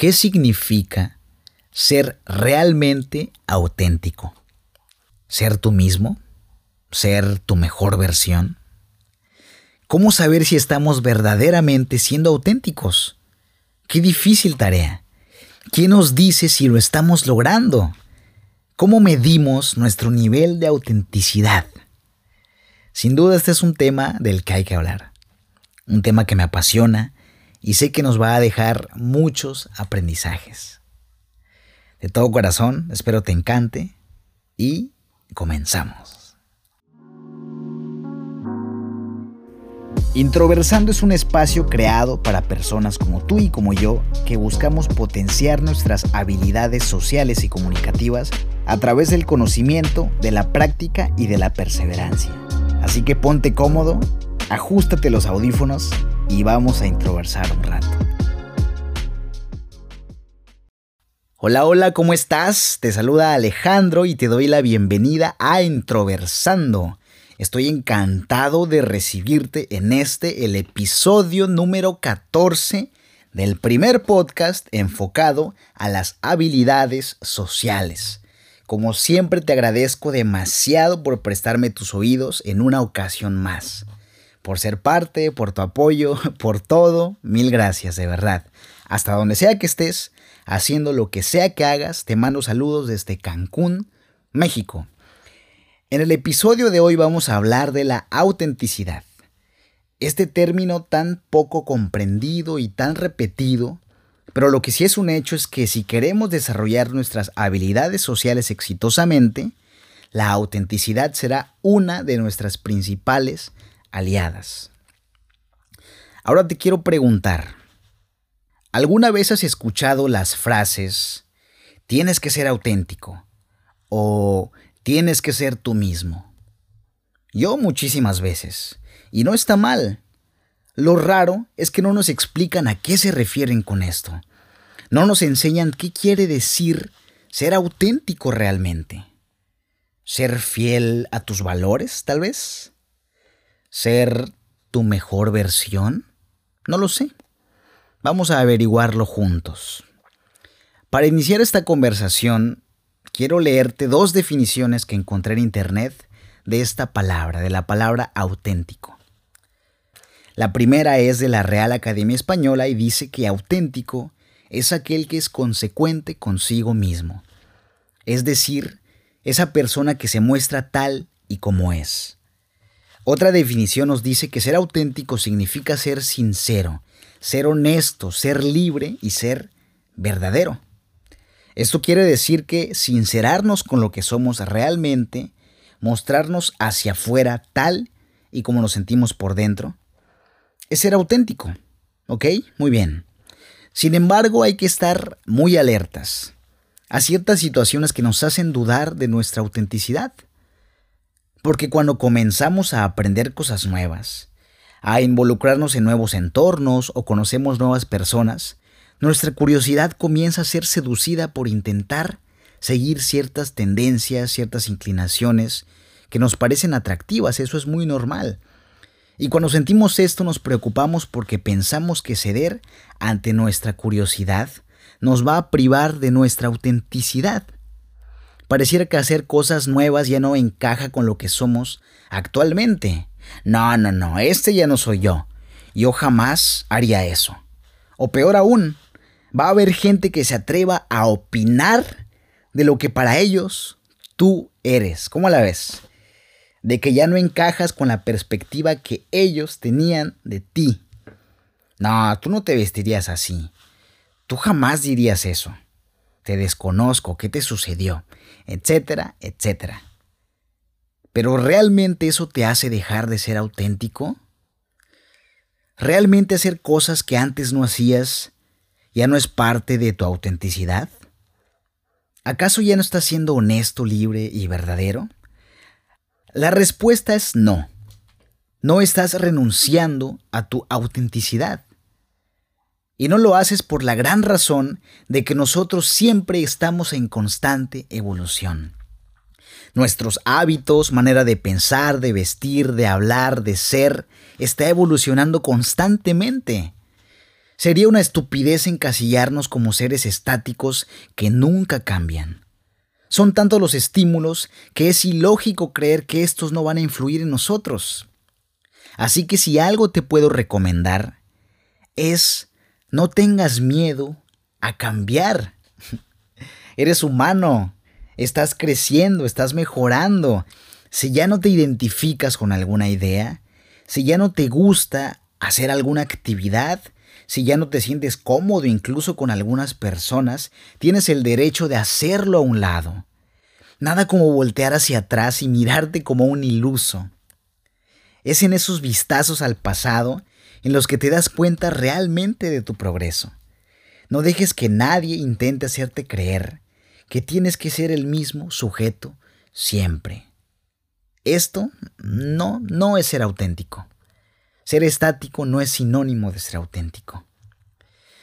¿Qué significa ser realmente auténtico? ¿Ser tú mismo? ¿Ser tu mejor versión? ¿Cómo saber si estamos verdaderamente siendo auténticos? Qué difícil tarea. ¿Quién nos dice si lo estamos logrando? ¿Cómo medimos nuestro nivel de autenticidad? Sin duda este es un tema del que hay que hablar. Un tema que me apasiona y sé que nos va a dejar muchos aprendizajes. De todo corazón, espero te encante y comenzamos. Introversando es un espacio creado para personas como tú y como yo que buscamos potenciar nuestras habilidades sociales y comunicativas a través del conocimiento, de la práctica y de la perseverancia. Así que ponte cómodo, ajustate los audífonos y vamos a introversar un rato. Hola, hola, ¿cómo estás? Te saluda Alejandro y te doy la bienvenida a Introversando. Estoy encantado de recibirte en este, el episodio número 14 del primer podcast enfocado a las habilidades sociales. Como siempre te agradezco demasiado por prestarme tus oídos en una ocasión más por ser parte, por tu apoyo, por todo. Mil gracias, de verdad. Hasta donde sea que estés, haciendo lo que sea que hagas, te mando saludos desde Cancún, México. En el episodio de hoy vamos a hablar de la autenticidad. Este término tan poco comprendido y tan repetido, pero lo que sí es un hecho es que si queremos desarrollar nuestras habilidades sociales exitosamente, la autenticidad será una de nuestras principales aliadas. Ahora te quiero preguntar, ¿alguna vez has escuchado las frases tienes que ser auténtico o tienes que ser tú mismo? Yo muchísimas veces, y no está mal. Lo raro es que no nos explican a qué se refieren con esto. No nos enseñan qué quiere decir ser auténtico realmente. ¿Ser fiel a tus valores, tal vez? Ser tu mejor versión? No lo sé. Vamos a averiguarlo juntos. Para iniciar esta conversación, quiero leerte dos definiciones que encontré en Internet de esta palabra, de la palabra auténtico. La primera es de la Real Academia Española y dice que auténtico es aquel que es consecuente consigo mismo. Es decir, esa persona que se muestra tal y como es. Otra definición nos dice que ser auténtico significa ser sincero, ser honesto, ser libre y ser verdadero. Esto quiere decir que sincerarnos con lo que somos realmente, mostrarnos hacia afuera tal y como nos sentimos por dentro, es ser auténtico. ¿Ok? Muy bien. Sin embargo, hay que estar muy alertas a ciertas situaciones que nos hacen dudar de nuestra autenticidad. Porque cuando comenzamos a aprender cosas nuevas, a involucrarnos en nuevos entornos o conocemos nuevas personas, nuestra curiosidad comienza a ser seducida por intentar seguir ciertas tendencias, ciertas inclinaciones que nos parecen atractivas, eso es muy normal. Y cuando sentimos esto nos preocupamos porque pensamos que ceder ante nuestra curiosidad nos va a privar de nuestra autenticidad. Pareciera que hacer cosas nuevas ya no encaja con lo que somos actualmente. No, no, no, este ya no soy yo. Yo jamás haría eso. O peor aún, va a haber gente que se atreva a opinar de lo que para ellos tú eres. ¿Cómo la ves? De que ya no encajas con la perspectiva que ellos tenían de ti. No, tú no te vestirías así. Tú jamás dirías eso. Te desconozco, ¿qué te sucedió? etcétera, etcétera. Pero ¿realmente eso te hace dejar de ser auténtico? ¿Realmente hacer cosas que antes no hacías ya no es parte de tu autenticidad? ¿Acaso ya no estás siendo honesto, libre y verdadero? La respuesta es no. No estás renunciando a tu autenticidad. Y no lo haces por la gran razón de que nosotros siempre estamos en constante evolución. Nuestros hábitos, manera de pensar, de vestir, de hablar, de ser, está evolucionando constantemente. Sería una estupidez encasillarnos como seres estáticos que nunca cambian. Son tantos los estímulos que es ilógico creer que estos no van a influir en nosotros. Así que si algo te puedo recomendar es no tengas miedo a cambiar. Eres humano, estás creciendo, estás mejorando. Si ya no te identificas con alguna idea, si ya no te gusta hacer alguna actividad, si ya no te sientes cómodo incluso con algunas personas, tienes el derecho de hacerlo a un lado. Nada como voltear hacia atrás y mirarte como un iluso. Es en esos vistazos al pasado en los que te das cuenta realmente de tu progreso. No dejes que nadie intente hacerte creer que tienes que ser el mismo sujeto siempre. Esto no, no es ser auténtico. Ser estático no es sinónimo de ser auténtico.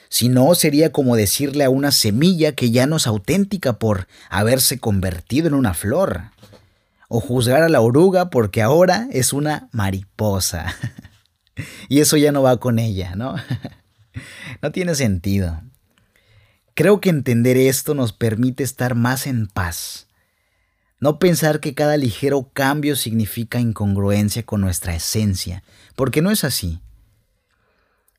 Si no, sería como decirle a una semilla que ya no es auténtica por haberse convertido en una flor. O juzgar a la oruga porque ahora es una mariposa. y eso ya no va con ella, ¿no? no tiene sentido. Creo que entender esto nos permite estar más en paz. No pensar que cada ligero cambio significa incongruencia con nuestra esencia, porque no es así.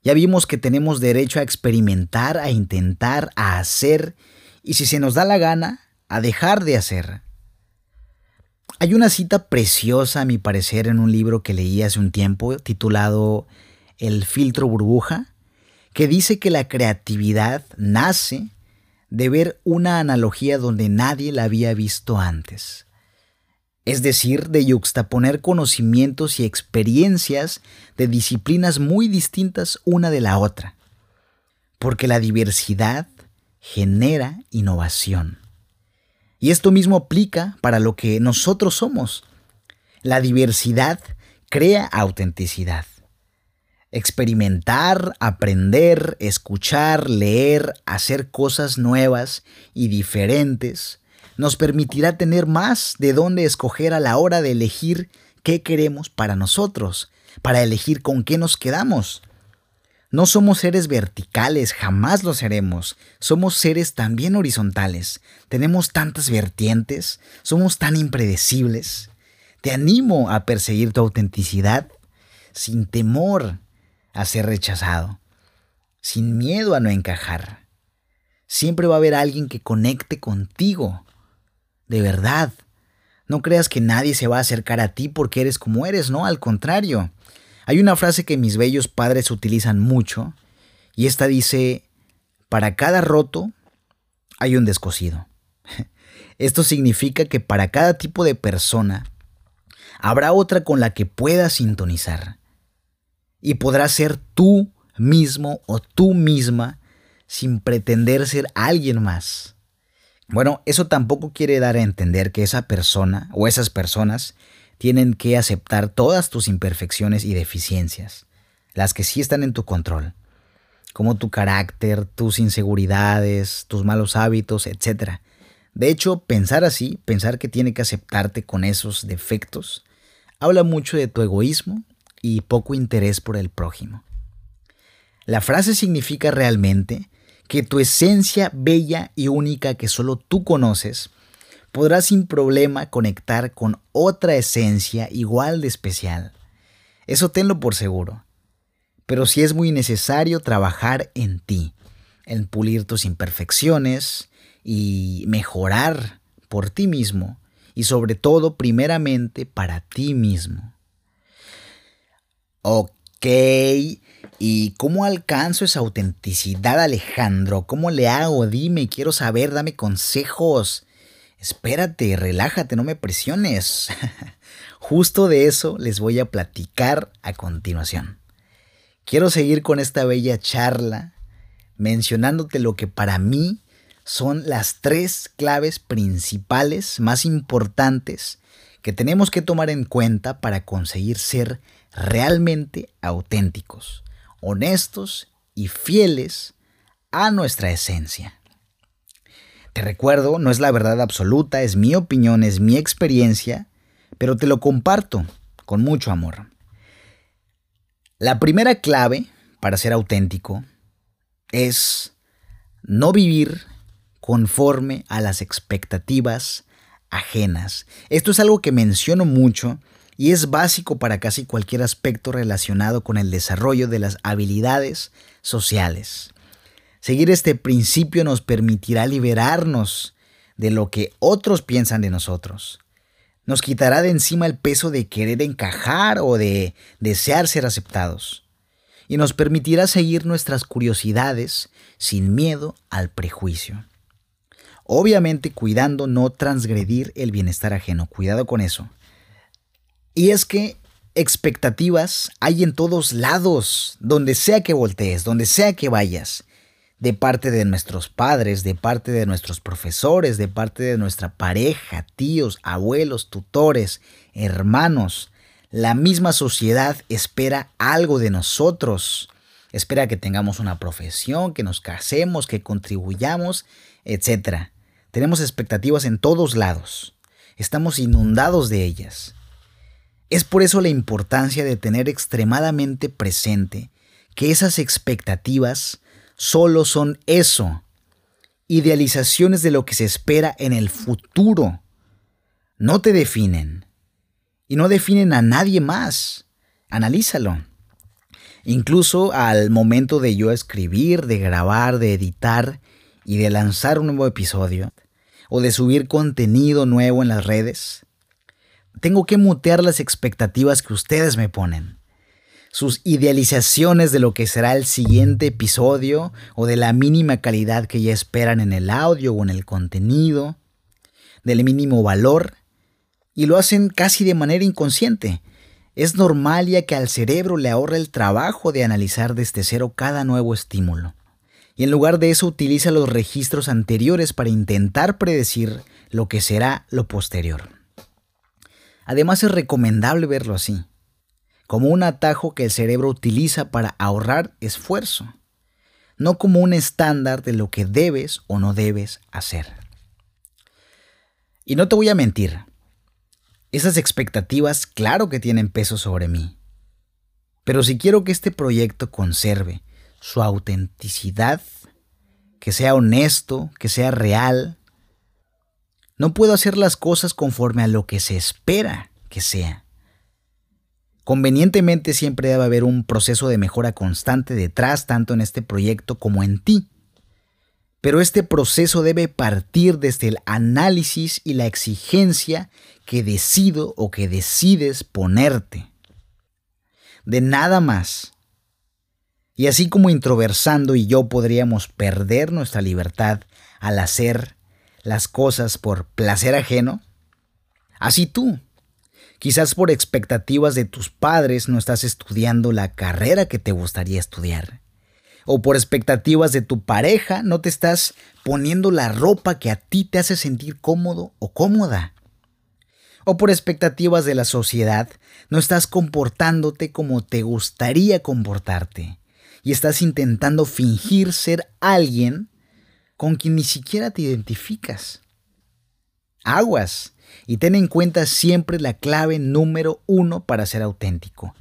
Ya vimos que tenemos derecho a experimentar, a intentar, a hacer, y si se nos da la gana, a dejar de hacer. Hay una cita preciosa, a mi parecer, en un libro que leí hace un tiempo titulado El filtro burbuja, que dice que la creatividad nace de ver una analogía donde nadie la había visto antes. Es decir, de yuxtaponer conocimientos y experiencias de disciplinas muy distintas una de la otra. Porque la diversidad genera innovación. Y esto mismo aplica para lo que nosotros somos. La diversidad crea autenticidad. Experimentar, aprender, escuchar, leer, hacer cosas nuevas y diferentes nos permitirá tener más de dónde escoger a la hora de elegir qué queremos para nosotros, para elegir con qué nos quedamos. No somos seres verticales, jamás lo seremos. Somos seres también horizontales. Tenemos tantas vertientes, somos tan impredecibles. Te animo a perseguir tu autenticidad sin temor a ser rechazado, sin miedo a no encajar. Siempre va a haber alguien que conecte contigo. De verdad. No creas que nadie se va a acercar a ti porque eres como eres, no, al contrario. Hay una frase que mis bellos padres utilizan mucho y esta dice, para cada roto hay un descosido. Esto significa que para cada tipo de persona habrá otra con la que puedas sintonizar y podrás ser tú mismo o tú misma sin pretender ser alguien más. Bueno, eso tampoco quiere dar a entender que esa persona o esas personas tienen que aceptar todas tus imperfecciones y deficiencias, las que sí están en tu control, como tu carácter, tus inseguridades, tus malos hábitos, etc. De hecho, pensar así, pensar que tiene que aceptarte con esos defectos, habla mucho de tu egoísmo y poco interés por el prójimo. La frase significa realmente que tu esencia bella y única que solo tú conoces podrás sin problema conectar con otra esencia igual de especial. Eso tenlo por seguro. Pero si es muy necesario trabajar en ti, en pulir tus imperfecciones y mejorar por ti mismo y sobre todo primeramente para ti mismo. Ok, ¿y cómo alcanzo esa autenticidad Alejandro? ¿Cómo le hago? Dime, quiero saber, dame consejos. Espérate, relájate, no me presiones. Justo de eso les voy a platicar a continuación. Quiero seguir con esta bella charla mencionándote lo que para mí son las tres claves principales más importantes que tenemos que tomar en cuenta para conseguir ser realmente auténticos, honestos y fieles a nuestra esencia. Te recuerdo, no es la verdad absoluta, es mi opinión, es mi experiencia, pero te lo comparto con mucho amor. La primera clave para ser auténtico es no vivir conforme a las expectativas ajenas. Esto es algo que menciono mucho y es básico para casi cualquier aspecto relacionado con el desarrollo de las habilidades sociales. Seguir este principio nos permitirá liberarnos de lo que otros piensan de nosotros. Nos quitará de encima el peso de querer encajar o de desear ser aceptados. Y nos permitirá seguir nuestras curiosidades sin miedo al prejuicio. Obviamente cuidando no transgredir el bienestar ajeno. Cuidado con eso. Y es que expectativas hay en todos lados, donde sea que voltees, donde sea que vayas de parte de nuestros padres, de parte de nuestros profesores, de parte de nuestra pareja, tíos, abuelos, tutores, hermanos. La misma sociedad espera algo de nosotros. Espera que tengamos una profesión, que nos casemos, que contribuyamos, etc. Tenemos expectativas en todos lados. Estamos inundados de ellas. Es por eso la importancia de tener extremadamente presente que esas expectativas solo son eso, idealizaciones de lo que se espera en el futuro. No te definen y no definen a nadie más. Analízalo. Incluso al momento de yo escribir, de grabar, de editar y de lanzar un nuevo episodio o de subir contenido nuevo en las redes, tengo que mutear las expectativas que ustedes me ponen sus idealizaciones de lo que será el siguiente episodio o de la mínima calidad que ya esperan en el audio o en el contenido, del mínimo valor, y lo hacen casi de manera inconsciente. Es normal ya que al cerebro le ahorra el trabajo de analizar desde cero cada nuevo estímulo. Y en lugar de eso utiliza los registros anteriores para intentar predecir lo que será lo posterior. Además es recomendable verlo así como un atajo que el cerebro utiliza para ahorrar esfuerzo, no como un estándar de lo que debes o no debes hacer. Y no te voy a mentir, esas expectativas claro que tienen peso sobre mí, pero si quiero que este proyecto conserve su autenticidad, que sea honesto, que sea real, no puedo hacer las cosas conforme a lo que se espera que sea. Convenientemente siempre debe haber un proceso de mejora constante detrás, tanto en este proyecto como en ti. Pero este proceso debe partir desde el análisis y la exigencia que decido o que decides ponerte. De nada más. Y así como introversando y yo podríamos perder nuestra libertad al hacer las cosas por placer ajeno, así tú Quizás por expectativas de tus padres no estás estudiando la carrera que te gustaría estudiar. O por expectativas de tu pareja no te estás poniendo la ropa que a ti te hace sentir cómodo o cómoda. O por expectativas de la sociedad no estás comportándote como te gustaría comportarte. Y estás intentando fingir ser alguien con quien ni siquiera te identificas. Aguas y ten en cuenta siempre la clave número uno para ser auténtico.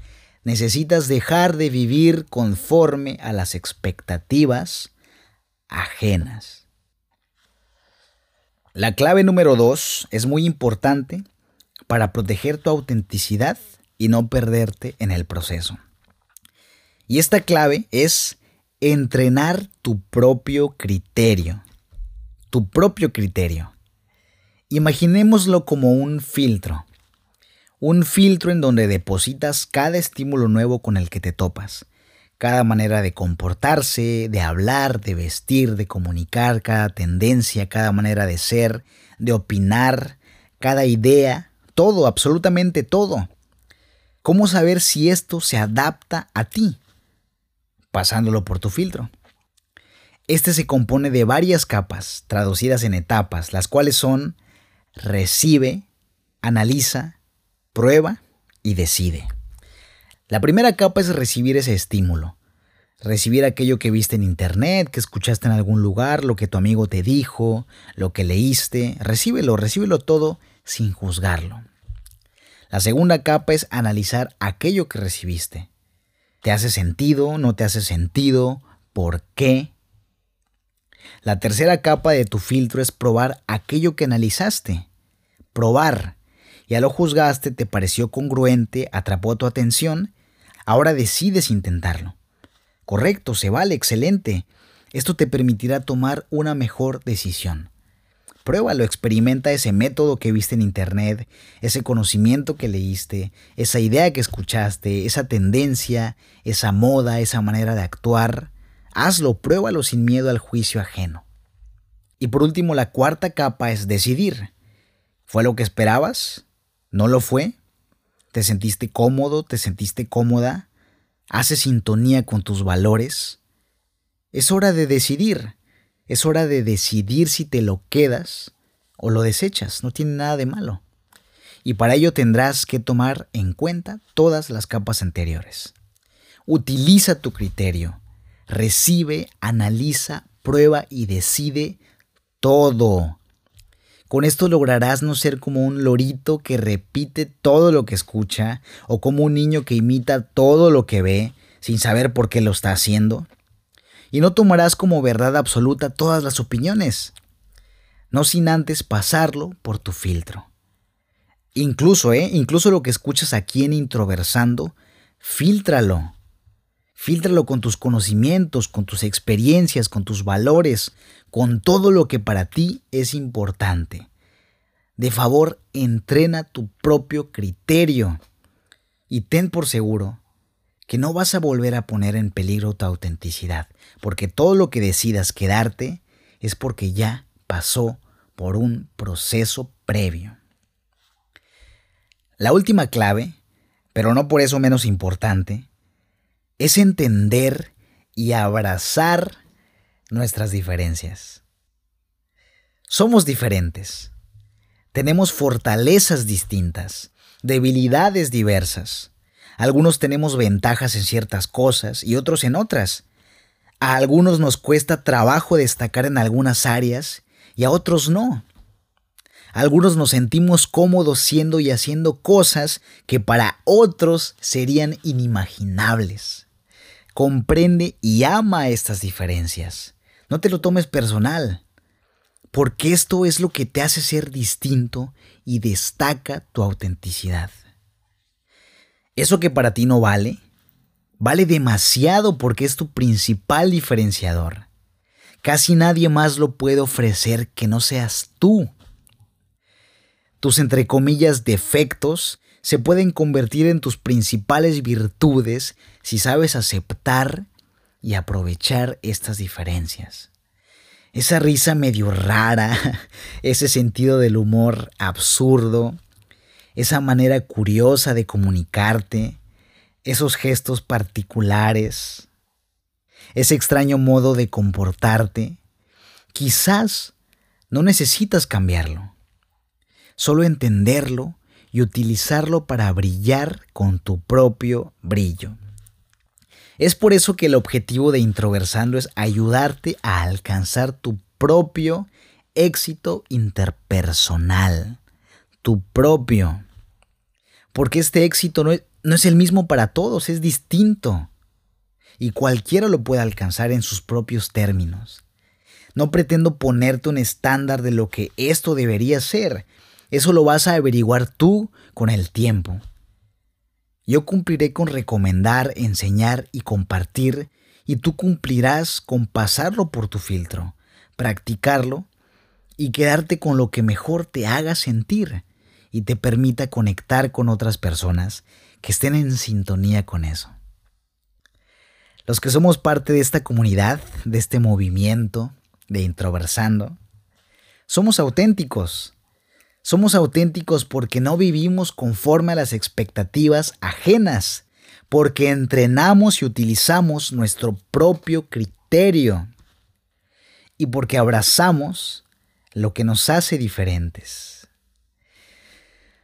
Necesitas dejar de vivir conforme a las expectativas ajenas. La clave número dos es muy importante para proteger tu autenticidad y no perderte en el proceso. Y esta clave es entrenar tu propio criterio. Tu propio criterio. Imaginémoslo como un filtro. Un filtro en donde depositas cada estímulo nuevo con el que te topas. Cada manera de comportarse, de hablar, de vestir, de comunicar, cada tendencia, cada manera de ser, de opinar, cada idea, todo, absolutamente todo. ¿Cómo saber si esto se adapta a ti? Pasándolo por tu filtro. Este se compone de varias capas, traducidas en etapas, las cuales son recibe, analiza, prueba y decide. La primera capa es recibir ese estímulo. Recibir aquello que viste en internet, que escuchaste en algún lugar, lo que tu amigo te dijo, lo que leíste. Recíbelo, recíbelo todo sin juzgarlo. La segunda capa es analizar aquello que recibiste. ¿Te hace sentido? ¿No te hace sentido? ¿Por qué? La tercera capa de tu filtro es probar aquello que analizaste. Probar. Ya lo juzgaste, te pareció congruente, atrapó tu atención, ahora decides intentarlo. Correcto, se vale, excelente. Esto te permitirá tomar una mejor decisión. Pruébalo, experimenta ese método que viste en internet, ese conocimiento que leíste, esa idea que escuchaste, esa tendencia, esa moda, esa manera de actuar. Hazlo, pruébalo sin miedo al juicio ajeno. Y por último, la cuarta capa es decidir. ¿Fue lo que esperabas? ¿No lo fue? ¿Te sentiste cómodo? ¿Te sentiste cómoda? ¿Hace sintonía con tus valores? Es hora de decidir. Es hora de decidir si te lo quedas o lo desechas. No tiene nada de malo. Y para ello tendrás que tomar en cuenta todas las capas anteriores. Utiliza tu criterio. Recibe, analiza, prueba y decide todo. Con esto lograrás no ser como un lorito que repite todo lo que escucha o como un niño que imita todo lo que ve sin saber por qué lo está haciendo y no tomarás como verdad absoluta todas las opiniones, no sin antes pasarlo por tu filtro. Incluso, ¿eh? Incluso lo que escuchas aquí en Introversando, filtralo. Filtralo con tus conocimientos, con tus experiencias, con tus valores, con todo lo que para ti es importante. De favor, entrena tu propio criterio y ten por seguro que no vas a volver a poner en peligro tu autenticidad, porque todo lo que decidas quedarte es porque ya pasó por un proceso previo. La última clave, pero no por eso menos importante, es entender y abrazar nuestras diferencias. Somos diferentes. Tenemos fortalezas distintas, debilidades diversas. Algunos tenemos ventajas en ciertas cosas y otros en otras. A algunos nos cuesta trabajo destacar en algunas áreas y a otros no. algunos nos sentimos cómodos siendo y haciendo cosas que para otros serían inimaginables. Comprende y ama estas diferencias. No te lo tomes personal, porque esto es lo que te hace ser distinto y destaca tu autenticidad. Eso que para ti no vale, vale demasiado porque es tu principal diferenciador. Casi nadie más lo puede ofrecer que no seas tú. Tus entre comillas defectos se pueden convertir en tus principales virtudes si sabes aceptar y aprovechar estas diferencias. Esa risa medio rara, ese sentido del humor absurdo, esa manera curiosa de comunicarte, esos gestos particulares, ese extraño modo de comportarte, quizás no necesitas cambiarlo, solo entenderlo y utilizarlo para brillar con tu propio brillo. Es por eso que el objetivo de Introversando es ayudarte a alcanzar tu propio éxito interpersonal, tu propio porque este éxito no es, el mismo para todos, es distinto. Y cualquiera lo puede alcanzar en sus propios términos. No pretendo ponerte un estándar de lo que esto debería ser. Eso lo vas a averiguar tú con el tiempo. Yo cumpliré con recomendar, enseñar y compartir, y tú cumplirás con pasarlo por tu filtro, practicarlo y quedarte con lo que mejor te haga sentir y te permita conectar con otras personas que estén en sintonía con eso. Los que somos parte de esta comunidad, de este movimiento de introversando, somos auténticos. Somos auténticos porque no vivimos conforme a las expectativas ajenas, porque entrenamos y utilizamos nuestro propio criterio y porque abrazamos lo que nos hace diferentes.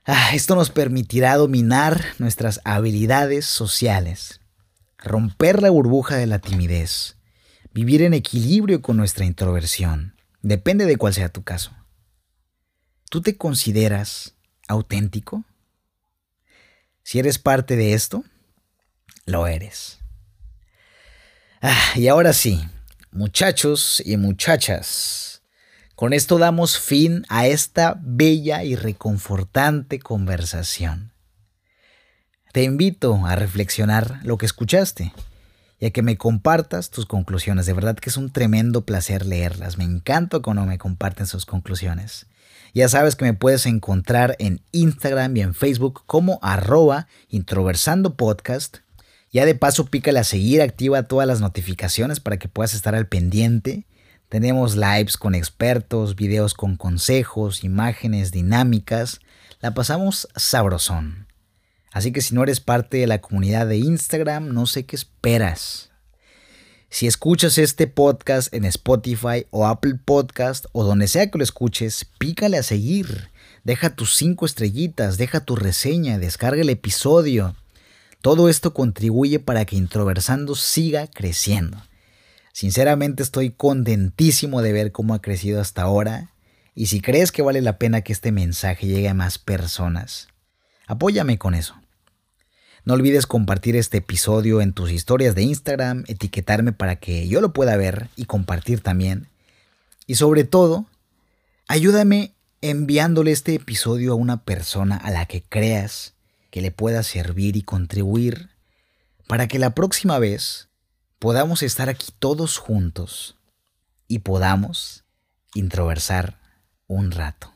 Ah, esto nos permitirá dominar nuestras habilidades sociales, romper la burbuja de la timidez, vivir en equilibrio con nuestra introversión. Depende de cuál sea tu caso. ¿Tú te consideras auténtico? Si eres parte de esto, lo eres. Ah, y ahora sí, muchachos y muchachas, con esto damos fin a esta bella y reconfortante conversación. Te invito a reflexionar lo que escuchaste y a que me compartas tus conclusiones. De verdad que es un tremendo placer leerlas. Me encanta cuando me comparten sus conclusiones. Ya sabes que me puedes encontrar en Instagram y en Facebook como arroba introversando podcast ya de paso, pícale a seguir, activa todas las notificaciones para que puedas estar al pendiente. Tenemos lives con expertos, videos con consejos, imágenes dinámicas. La pasamos sabrosón. Así que si no eres parte de la comunidad de Instagram, no sé qué esperas. Si escuchas este podcast en Spotify o Apple Podcast o donde sea que lo escuches, pícale a seguir. Deja tus cinco estrellitas, deja tu reseña, descarga el episodio. Todo esto contribuye para que Introversando siga creciendo. Sinceramente estoy contentísimo de ver cómo ha crecido hasta ahora y si crees que vale la pena que este mensaje llegue a más personas, apóyame con eso. No olvides compartir este episodio en tus historias de Instagram, etiquetarme para que yo lo pueda ver y compartir también. Y sobre todo, ayúdame enviándole este episodio a una persona a la que creas que le pueda servir y contribuir para que la próxima vez podamos estar aquí todos juntos y podamos introversar un rato.